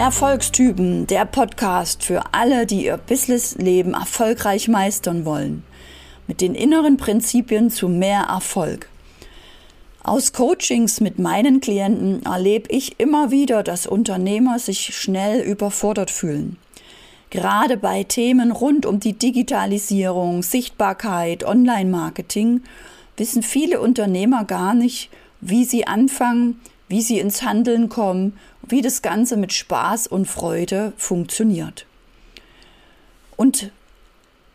Erfolgstypen, der Podcast für alle, die ihr Businessleben erfolgreich meistern wollen. Mit den inneren Prinzipien zu mehr Erfolg. Aus Coachings mit meinen Klienten erlebe ich immer wieder, dass Unternehmer sich schnell überfordert fühlen. Gerade bei Themen rund um die Digitalisierung, Sichtbarkeit, Online-Marketing wissen viele Unternehmer gar nicht, wie sie anfangen, wie sie ins Handeln kommen, wie das Ganze mit Spaß und Freude funktioniert. Und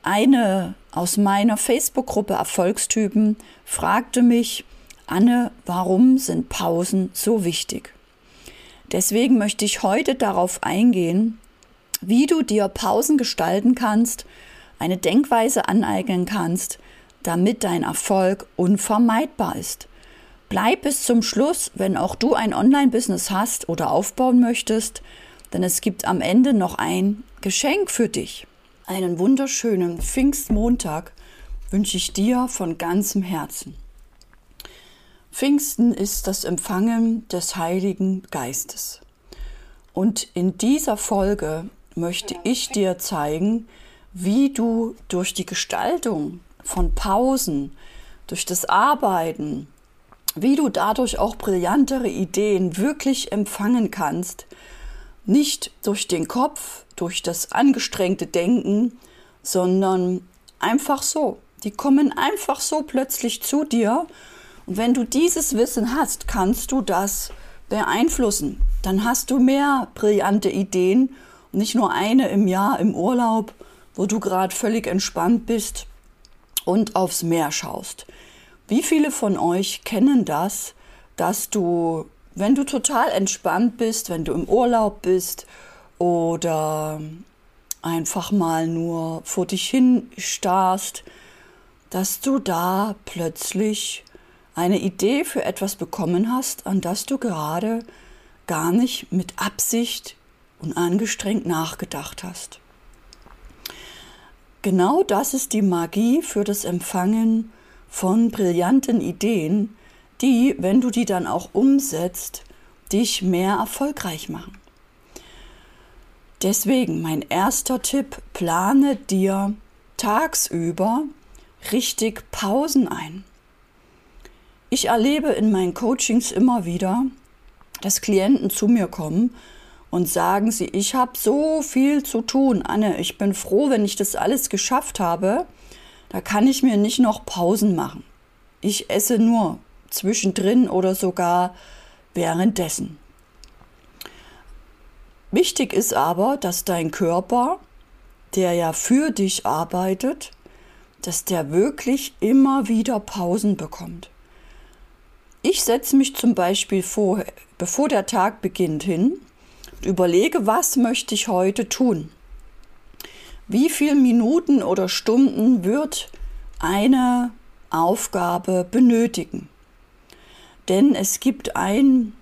eine aus meiner Facebook-Gruppe Erfolgstypen fragte mich, Anne, warum sind Pausen so wichtig? Deswegen möchte ich heute darauf eingehen, wie du dir Pausen gestalten kannst, eine Denkweise aneignen kannst, damit dein Erfolg unvermeidbar ist. Bleib bis zum Schluss, wenn auch du ein Online-Business hast oder aufbauen möchtest, denn es gibt am Ende noch ein Geschenk für dich. Einen wunderschönen Pfingstmontag wünsche ich dir von ganzem Herzen. Pfingsten ist das Empfangen des Heiligen Geistes. Und in dieser Folge möchte ich dir zeigen, wie du durch die Gestaltung von Pausen, durch das Arbeiten, wie du dadurch auch brillantere Ideen wirklich empfangen kannst, nicht durch den Kopf, durch das angestrengte Denken, sondern einfach so. Die kommen einfach so plötzlich zu dir. Und wenn du dieses Wissen hast, kannst du das beeinflussen. Dann hast du mehr brillante Ideen und nicht nur eine im Jahr im Urlaub, wo du gerade völlig entspannt bist und aufs Meer schaust. Wie viele von euch kennen das, dass du, wenn du total entspannt bist, wenn du im Urlaub bist oder einfach mal nur vor dich hin starrst, dass du da plötzlich eine Idee für etwas bekommen hast, an das du gerade gar nicht mit Absicht und angestrengt nachgedacht hast. Genau das ist die Magie für das Empfangen von brillanten Ideen, die, wenn du die dann auch umsetzt, dich mehr erfolgreich machen. Deswegen mein erster Tipp, plane dir tagsüber richtig Pausen ein. Ich erlebe in meinen Coachings immer wieder, dass Klienten zu mir kommen und sagen sie, ich habe so viel zu tun, Anne, ich bin froh, wenn ich das alles geschafft habe, da kann ich mir nicht noch Pausen machen. Ich esse nur zwischendrin oder sogar währenddessen. Wichtig ist aber, dass dein Körper, der ja für dich arbeitet, dass der wirklich immer wieder Pausen bekommt. Ich setze mich zum Beispiel vor, bevor der Tag beginnt hin und überlege, was möchte ich heute tun. Wie viele Minuten oder Stunden wird eine Aufgabe benötigen? Denn es gibt ein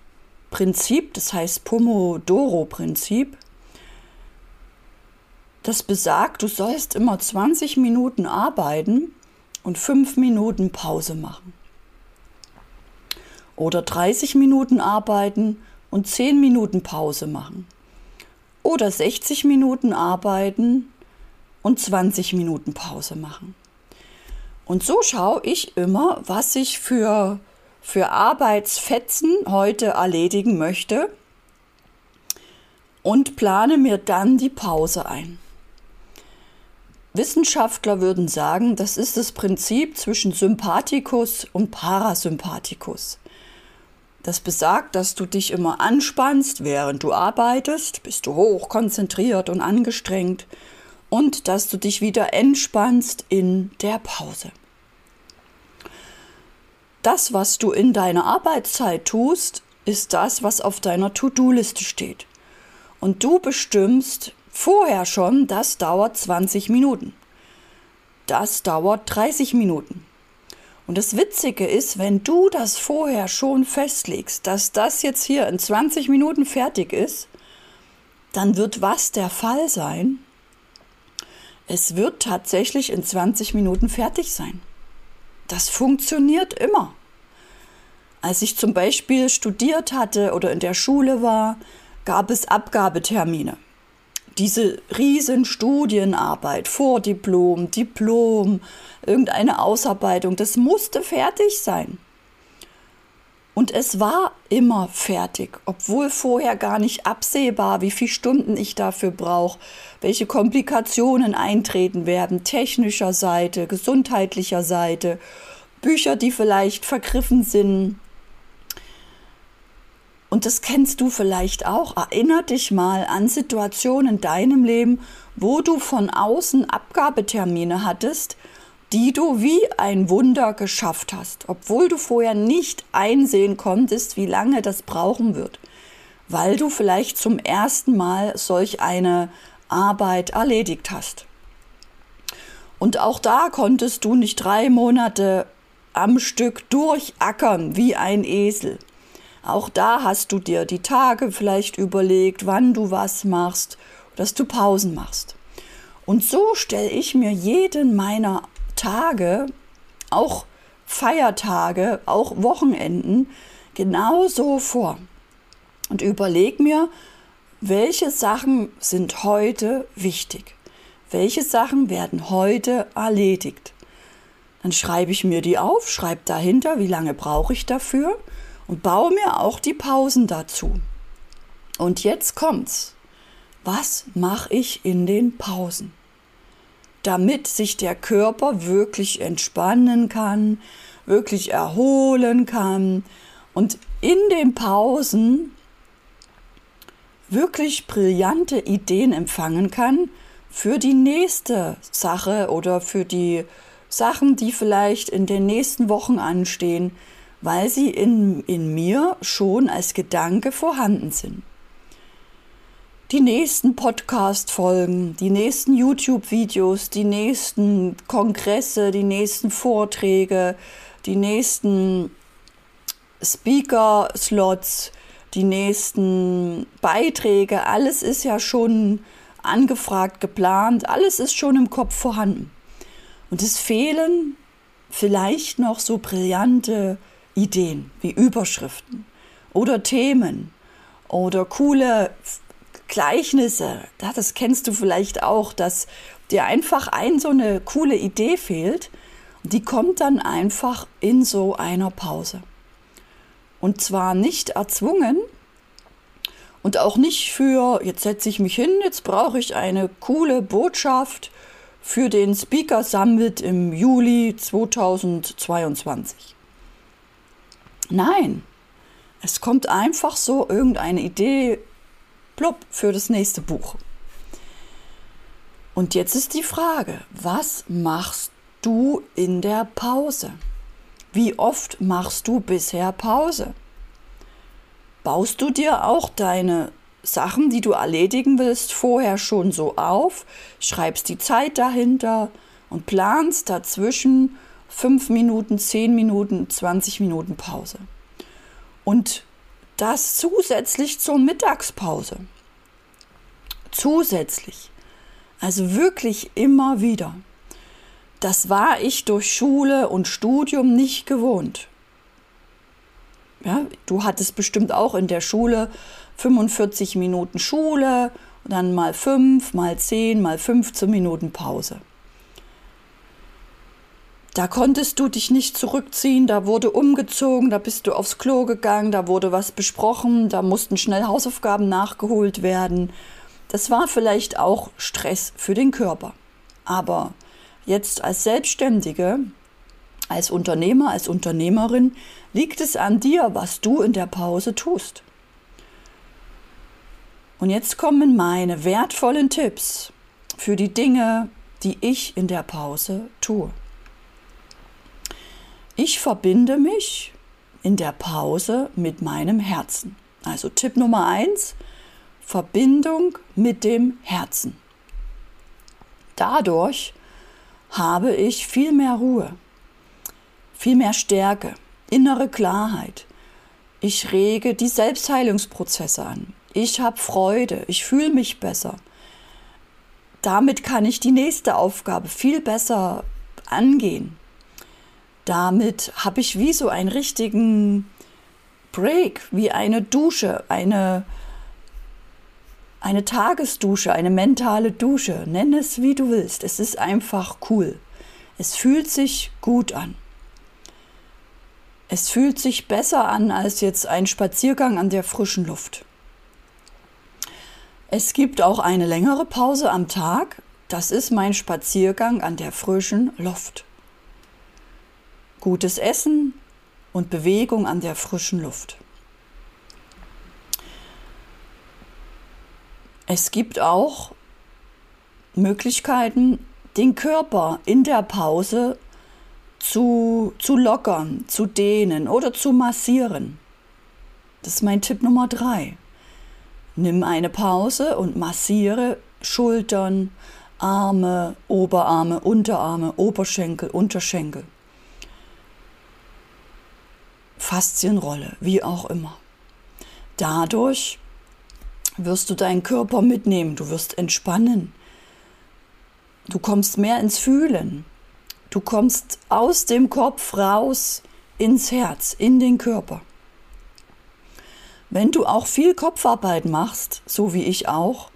Prinzip, das heißt Pomodoro-Prinzip, das besagt, du sollst immer 20 Minuten arbeiten und 5 Minuten Pause machen. Oder 30 Minuten arbeiten und 10 Minuten Pause machen. Oder 60 Minuten arbeiten und 20 Minuten Pause machen. Und so schaue ich immer, was ich für, für Arbeitsfetzen heute erledigen möchte und plane mir dann die Pause ein. Wissenschaftler würden sagen, das ist das Prinzip zwischen Sympathikus und Parasympathikus. Das besagt, dass du dich immer anspannst, während du arbeitest, bist du hoch konzentriert und angestrengt und dass du dich wieder entspannst in der Pause. Das, was du in deiner Arbeitszeit tust, ist das, was auf deiner To-Do-Liste steht. Und du bestimmst vorher schon, das dauert 20 Minuten. Das dauert 30 Minuten. Und das Witzige ist, wenn du das vorher schon festlegst, dass das jetzt hier in 20 Minuten fertig ist, dann wird was der Fall sein? Es wird tatsächlich in 20 Minuten fertig sein. Das funktioniert immer. Als ich zum Beispiel studiert hatte oder in der Schule war, gab es Abgabetermine. Diese riesen Studienarbeit, Vordiplom, Diplom, irgendeine Ausarbeitung, das musste fertig sein. Und es war immer fertig, obwohl vorher gar nicht absehbar, wie viele Stunden ich dafür brauche, welche Komplikationen eintreten werden, technischer Seite, gesundheitlicher Seite, Bücher, die vielleicht vergriffen sind. Und das kennst du vielleicht auch. Erinner dich mal an Situationen in deinem Leben, wo du von außen Abgabetermine hattest, die du wie ein Wunder geschafft hast, obwohl du vorher nicht einsehen konntest, wie lange das brauchen wird, weil du vielleicht zum ersten Mal solch eine Arbeit erledigt hast. Und auch da konntest du nicht drei Monate am Stück durchackern wie ein Esel. Auch da hast du dir die Tage vielleicht überlegt, wann du was machst, dass du Pausen machst. Und so stelle ich mir jeden meiner Tage, auch Feiertage, auch Wochenenden genauso vor und überleg mir, welche Sachen sind heute wichtig? Welche Sachen werden heute erledigt? Dann schreibe ich mir die auf, schreibe dahinter, wie lange brauche ich dafür und baue mir auch die Pausen dazu. Und jetzt kommt's. Was mache ich in den Pausen? Damit sich der Körper wirklich entspannen kann, wirklich erholen kann und in den Pausen wirklich brillante Ideen empfangen kann für die nächste Sache oder für die Sachen, die vielleicht in den nächsten Wochen anstehen, weil sie in, in mir schon als Gedanke vorhanden sind die nächsten Podcast-Folgen, die nächsten YouTube-Videos, die nächsten Kongresse, die nächsten Vorträge, die nächsten Speaker-Slots, die nächsten Beiträge, alles ist ja schon angefragt, geplant, alles ist schon im Kopf vorhanden. Und es fehlen vielleicht noch so brillante Ideen wie Überschriften oder Themen oder coole Gleichnisse, das kennst du vielleicht auch, dass dir einfach ein so eine coole Idee fehlt, die kommt dann einfach in so einer Pause. Und zwar nicht erzwungen und auch nicht für, jetzt setze ich mich hin, jetzt brauche ich eine coole Botschaft für den Speaker Summit im Juli 2022. Nein, es kommt einfach so irgendeine Idee plopp für das nächste Buch. Und jetzt ist die Frage, was machst du in der Pause? Wie oft machst du bisher Pause? Baust du dir auch deine Sachen, die du erledigen willst, vorher schon so auf, schreibst die Zeit dahinter und planst dazwischen fünf Minuten, zehn Minuten, 20 Minuten Pause. Und das zusätzlich zur Mittagspause. Zusätzlich. Also wirklich immer wieder. Das war ich durch Schule und Studium nicht gewohnt. Ja, du hattest bestimmt auch in der Schule 45 Minuten Schule, dann mal 5, mal 10, mal 15 Minuten Pause. Da konntest du dich nicht zurückziehen, da wurde umgezogen, da bist du aufs Klo gegangen, da wurde was besprochen, da mussten schnell Hausaufgaben nachgeholt werden. Das war vielleicht auch Stress für den Körper. Aber jetzt als Selbstständige, als Unternehmer, als Unternehmerin liegt es an dir, was du in der Pause tust. Und jetzt kommen meine wertvollen Tipps für die Dinge, die ich in der Pause tue. Ich verbinde mich in der Pause mit meinem Herzen. Also Tipp Nummer eins: Verbindung mit dem Herzen. Dadurch habe ich viel mehr Ruhe, viel mehr Stärke, innere Klarheit. Ich rege die Selbstheilungsprozesse an. Ich habe Freude, ich fühle mich besser. Damit kann ich die nächste Aufgabe viel besser angehen damit habe ich wie so einen richtigen Break, wie eine Dusche, eine eine Tagesdusche, eine mentale Dusche, nenn es wie du willst. Es ist einfach cool. Es fühlt sich gut an. Es fühlt sich besser an als jetzt ein Spaziergang an der frischen Luft. Es gibt auch eine längere Pause am Tag. Das ist mein Spaziergang an der frischen Luft. Gutes Essen und Bewegung an der frischen Luft. Es gibt auch Möglichkeiten, den Körper in der Pause zu, zu lockern, zu dehnen oder zu massieren. Das ist mein Tipp Nummer drei. Nimm eine Pause und massiere Schultern, Arme, Oberarme, Unterarme, Oberschenkel, Unterschenkel. Faszienrolle, wie auch immer. Dadurch wirst du deinen Körper mitnehmen, du wirst entspannen, du kommst mehr ins Fühlen, du kommst aus dem Kopf raus ins Herz, in den Körper. Wenn du auch viel Kopfarbeit machst, so wie ich auch,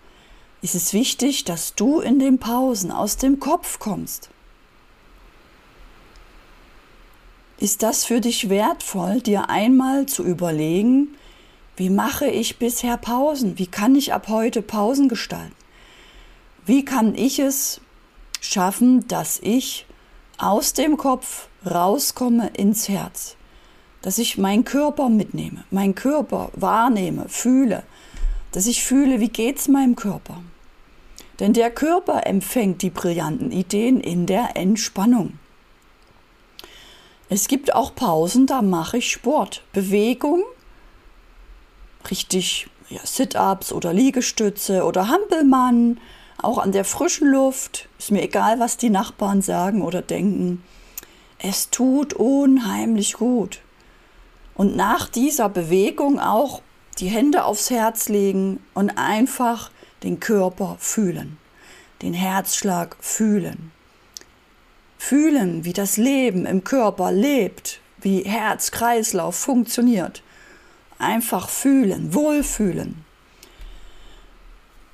ist es wichtig, dass du in den Pausen aus dem Kopf kommst. Ist das für dich wertvoll, dir einmal zu überlegen, wie mache ich bisher Pausen? Wie kann ich ab heute Pausen gestalten? Wie kann ich es schaffen, dass ich aus dem Kopf rauskomme ins Herz? Dass ich meinen Körper mitnehme, meinen Körper wahrnehme, fühle, dass ich fühle, wie geht's meinem Körper? Denn der Körper empfängt die brillanten Ideen in der Entspannung. Es gibt auch Pausen, da mache ich Sport, Bewegung richtig ja, Sit-ups oder Liegestütze oder Hampelmann, auch an der frischen Luft. Ist mir egal, was die Nachbarn sagen oder denken. Es tut unheimlich gut. Und nach dieser Bewegung auch die Hände aufs Herz legen und einfach den Körper fühlen, den Herzschlag fühlen. Fühlen, wie das Leben im Körper lebt, wie Herz-Kreislauf funktioniert. Einfach fühlen, wohlfühlen.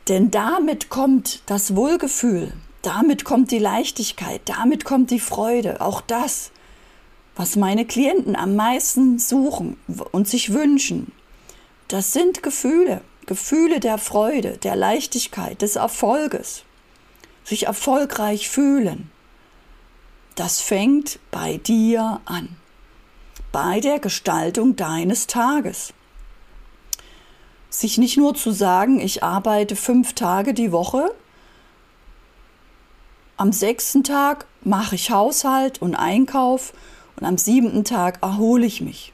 Denn damit kommt das Wohlgefühl, damit kommt die Leichtigkeit, damit kommt die Freude. Auch das, was meine Klienten am meisten suchen und sich wünschen, das sind Gefühle, Gefühle der Freude, der Leichtigkeit, des Erfolges, sich erfolgreich fühlen. Das fängt bei dir an bei der Gestaltung deines Tages. Sich nicht nur zu sagen, ich arbeite fünf Tage die Woche, am sechsten Tag mache ich Haushalt und Einkauf und am siebten Tag erhole ich mich.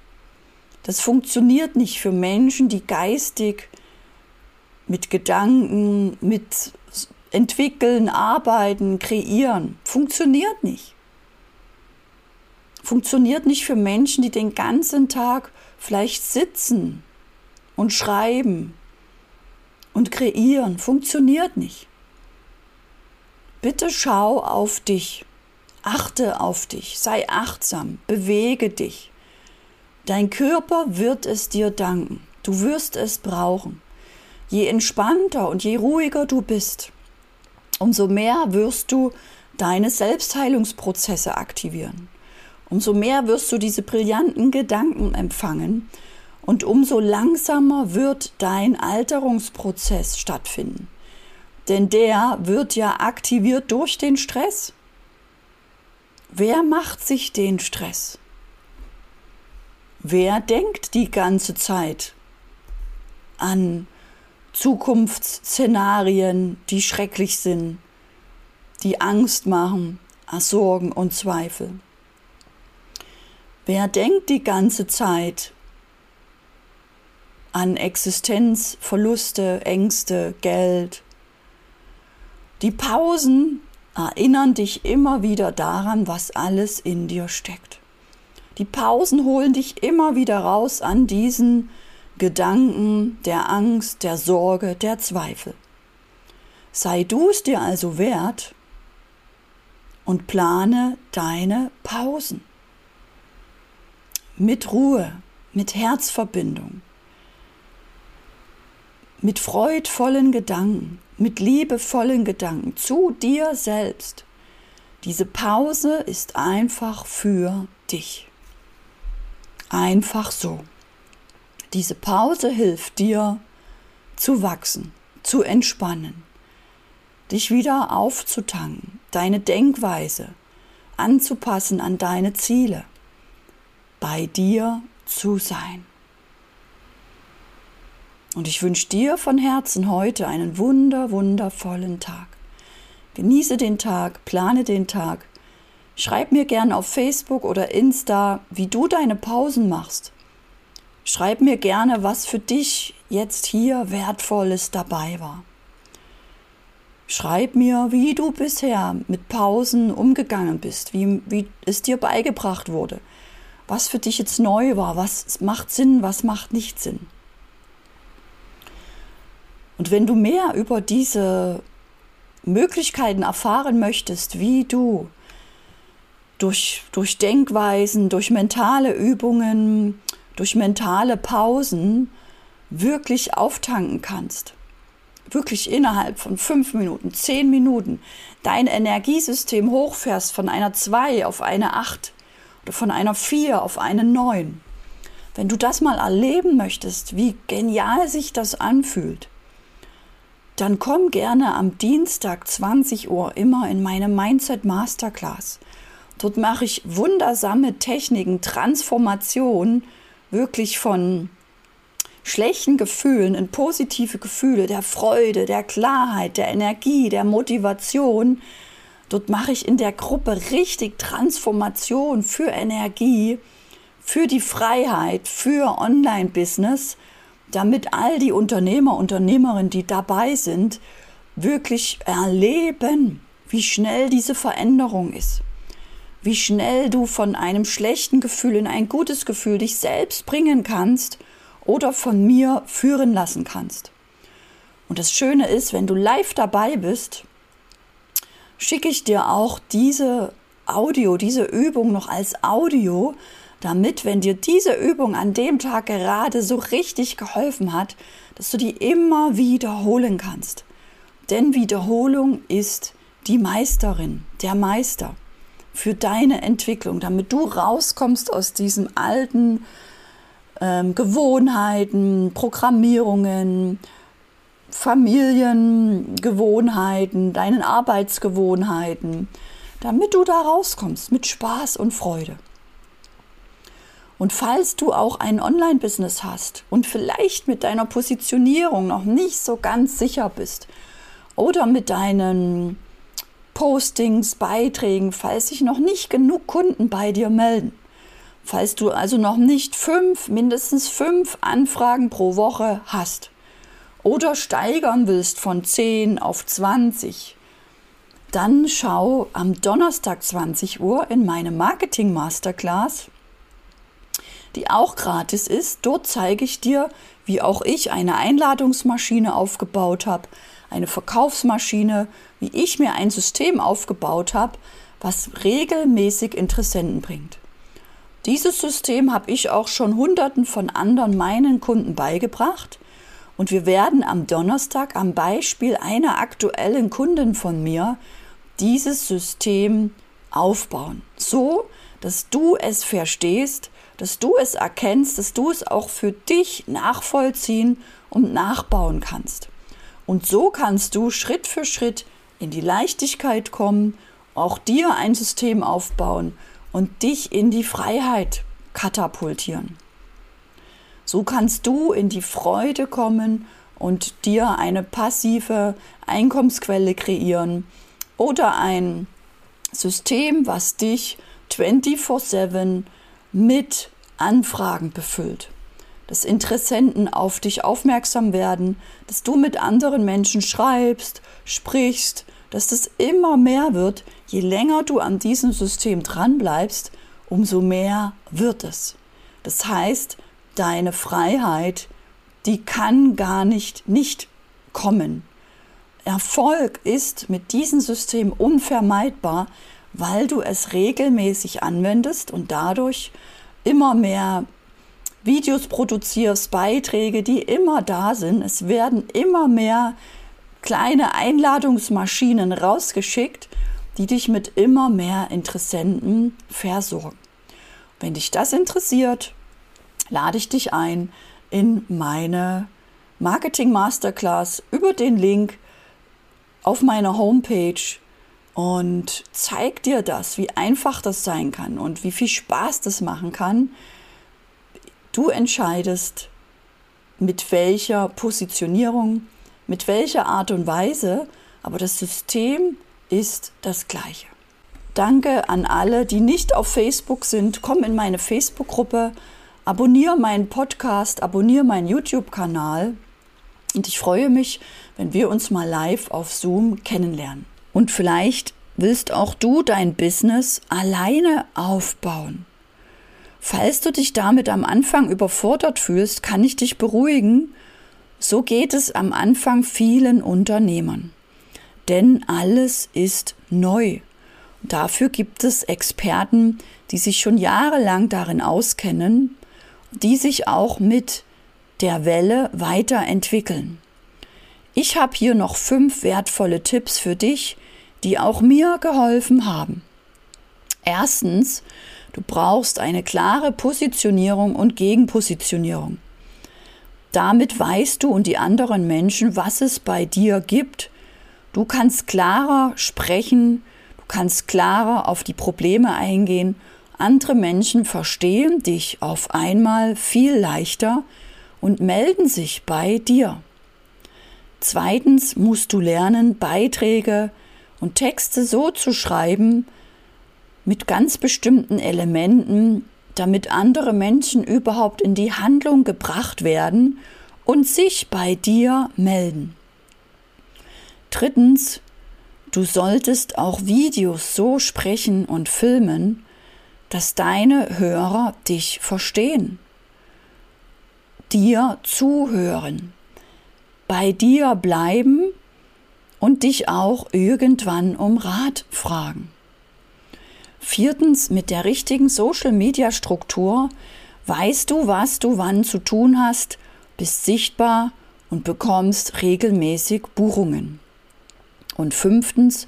Das funktioniert nicht für Menschen, die geistig mit Gedanken, mit entwickeln, arbeiten, kreieren. Funktioniert nicht funktioniert nicht für Menschen, die den ganzen Tag vielleicht sitzen und schreiben und kreieren. Funktioniert nicht. Bitte schau auf dich. Achte auf dich. Sei achtsam. Bewege dich. Dein Körper wird es dir danken. Du wirst es brauchen. Je entspannter und je ruhiger du bist, umso mehr wirst du deine Selbstheilungsprozesse aktivieren umso mehr wirst du diese brillanten Gedanken empfangen und umso langsamer wird dein Alterungsprozess stattfinden. Denn der wird ja aktiviert durch den Stress. Wer macht sich den Stress? Wer denkt die ganze Zeit an Zukunftsszenarien, die schrecklich sind, die Angst machen, Sorgen und Zweifel? Wer denkt die ganze Zeit an Existenz, Verluste, Ängste, Geld? Die Pausen erinnern dich immer wieder daran, was alles in dir steckt. Die Pausen holen dich immer wieder raus an diesen Gedanken der Angst, der Sorge, der Zweifel. Sei du es dir also wert und plane deine Pausen mit Ruhe, mit Herzverbindung. mit freudvollen Gedanken, mit liebevollen Gedanken zu dir selbst. Diese Pause ist einfach für dich. Einfach so. Diese Pause hilft dir zu wachsen, zu entspannen, dich wieder aufzutanken, deine Denkweise anzupassen an deine Ziele, bei dir zu sein. Und ich wünsche dir von Herzen heute einen wunder, wundervollen Tag. Genieße den Tag, plane den Tag. Schreib mir gern auf Facebook oder Insta, wie du deine Pausen machst. Schreib mir gerne, was für dich jetzt hier Wertvolles dabei war. Schreib mir, wie du bisher mit Pausen umgegangen bist, wie, wie es dir beigebracht wurde, was für dich jetzt neu war, was macht Sinn, was macht nicht Sinn. Und wenn du mehr über diese Möglichkeiten erfahren möchtest, wie du durch, durch Denkweisen, durch mentale Übungen, durch mentale Pausen wirklich auftanken kannst, wirklich innerhalb von fünf Minuten, zehn Minuten dein Energiesystem hochfährst von einer 2 auf eine 8 oder von einer 4 auf eine 9. Wenn du das mal erleben möchtest, wie genial sich das anfühlt, dann komm gerne am Dienstag 20 Uhr immer in meine Mindset Masterclass. Dort mache ich wundersame Techniken, Transformation wirklich von schlechten Gefühlen in positive Gefühle, der Freude, der Klarheit, der Energie, der Motivation. Dort mache ich in der Gruppe richtig Transformation für Energie, für die Freiheit, für Online-Business damit all die Unternehmer, Unternehmerinnen, die dabei sind, wirklich erleben, wie schnell diese Veränderung ist. Wie schnell du von einem schlechten Gefühl in ein gutes Gefühl dich selbst bringen kannst oder von mir führen lassen kannst. Und das Schöne ist, wenn du live dabei bist, schicke ich dir auch diese Audio, diese Übung noch als Audio, damit, wenn dir diese Übung an dem Tag gerade so richtig geholfen hat, dass du die immer wiederholen kannst. Denn Wiederholung ist die Meisterin, der Meister für deine Entwicklung, damit du rauskommst aus diesen alten ähm, Gewohnheiten, Programmierungen, Familiengewohnheiten, deinen Arbeitsgewohnheiten, damit du da rauskommst mit Spaß und Freude. Und falls du auch ein Online-Business hast und vielleicht mit deiner Positionierung noch nicht so ganz sicher bist oder mit deinen Postings, Beiträgen, falls sich noch nicht genug Kunden bei dir melden, falls du also noch nicht fünf, mindestens fünf Anfragen pro Woche hast oder steigern willst von 10 auf 20, dann schau am Donnerstag 20 Uhr in meine Marketing Masterclass die auch gratis ist. Dort zeige ich dir, wie auch ich eine Einladungsmaschine aufgebaut habe, eine Verkaufsmaschine, wie ich mir ein System aufgebaut habe, was regelmäßig Interessenten bringt. Dieses System habe ich auch schon Hunderten von anderen meinen Kunden beigebracht und wir werden am Donnerstag am Beispiel einer aktuellen Kundin von mir dieses System aufbauen, so dass du es verstehst, dass du es erkennst, dass du es auch für dich nachvollziehen und nachbauen kannst. Und so kannst du Schritt für Schritt in die Leichtigkeit kommen, auch dir ein System aufbauen und dich in die Freiheit katapultieren. So kannst du in die Freude kommen und dir eine passive Einkommensquelle kreieren oder ein System, was dich 24/7 mit Anfragen befüllt. Dass Interessenten auf dich aufmerksam werden, dass du mit anderen Menschen schreibst, sprichst, dass das immer mehr wird, je länger du an diesem System dranbleibst, umso mehr wird es. Das heißt, deine Freiheit, die kann gar nicht nicht kommen. Erfolg ist mit diesem System unvermeidbar, weil du es regelmäßig anwendest und dadurch immer mehr Videos produzierst, Beiträge, die immer da sind. Es werden immer mehr kleine Einladungsmaschinen rausgeschickt, die dich mit immer mehr Interessenten versorgen. Wenn dich das interessiert, lade ich dich ein in meine Marketing Masterclass über den Link auf meiner Homepage und zeig dir das, wie einfach das sein kann und wie viel Spaß das machen kann. Du entscheidest, mit welcher Positionierung, mit welcher Art und Weise, aber das System ist das gleiche. Danke an alle, die nicht auf Facebook sind. Komm in meine Facebook-Gruppe, abonniere meinen Podcast, abonniere meinen YouTube-Kanal und ich freue mich, wenn wir uns mal live auf Zoom kennenlernen. Und vielleicht willst auch du dein Business alleine aufbauen. Falls du dich damit am Anfang überfordert fühlst, kann ich dich beruhigen. So geht es am Anfang vielen Unternehmern. Denn alles ist neu. Dafür gibt es Experten, die sich schon jahrelang darin auskennen, die sich auch mit der Welle weiterentwickeln. Ich habe hier noch fünf wertvolle Tipps für dich, die auch mir geholfen haben. Erstens, du brauchst eine klare Positionierung und Gegenpositionierung. Damit weißt du und die anderen Menschen, was es bei dir gibt. Du kannst klarer sprechen, du kannst klarer auf die Probleme eingehen. Andere Menschen verstehen dich auf einmal viel leichter, und melden sich bei dir. Zweitens musst du lernen, Beiträge und Texte so zu schreiben, mit ganz bestimmten Elementen, damit andere Menschen überhaupt in die Handlung gebracht werden und sich bei dir melden. Drittens, du solltest auch Videos so sprechen und filmen, dass deine Hörer dich verstehen dir zuhören, bei dir bleiben und dich auch irgendwann um Rat fragen. Viertens, mit der richtigen Social-Media-Struktur weißt du, was du wann zu tun hast, bist sichtbar und bekommst regelmäßig Buchungen. Und fünftens,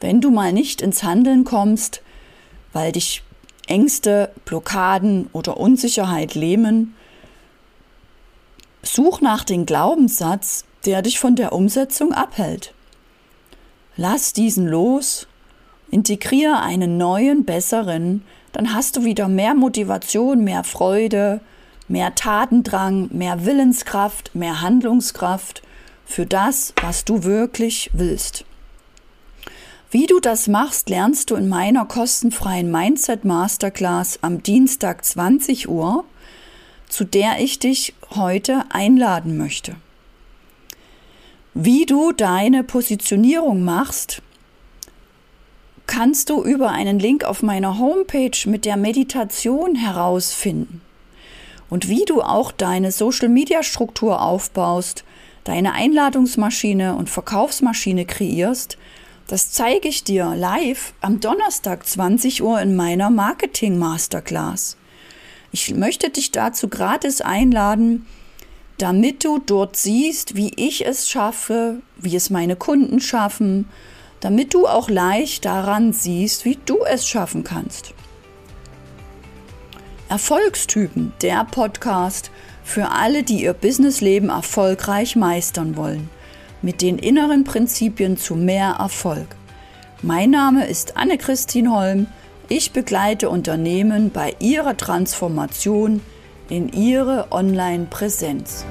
wenn du mal nicht ins Handeln kommst, weil dich Ängste, Blockaden oder Unsicherheit lähmen, Such nach dem Glaubenssatz, der dich von der Umsetzung abhält. Lass diesen los, integriere einen neuen, besseren, dann hast du wieder mehr Motivation, mehr Freude, mehr Tatendrang, mehr Willenskraft, mehr Handlungskraft für das, was du wirklich willst. Wie du das machst, lernst du in meiner kostenfreien Mindset Masterclass am Dienstag 20 Uhr zu der ich dich heute einladen möchte. Wie du deine Positionierung machst, kannst du über einen Link auf meiner Homepage mit der Meditation herausfinden. Und wie du auch deine Social-Media-Struktur aufbaust, deine Einladungsmaschine und Verkaufsmaschine kreierst, das zeige ich dir live am Donnerstag 20 Uhr in meiner Marketing Masterclass. Ich möchte dich dazu gratis einladen, damit du dort siehst, wie ich es schaffe, wie es meine Kunden schaffen, damit du auch leicht daran siehst, wie du es schaffen kannst. Erfolgstypen, der Podcast für alle, die ihr Businessleben erfolgreich meistern wollen, mit den inneren Prinzipien zu mehr Erfolg. Mein Name ist Anne-Christine Holm. Ich begleite Unternehmen bei ihrer Transformation in ihre Online-Präsenz.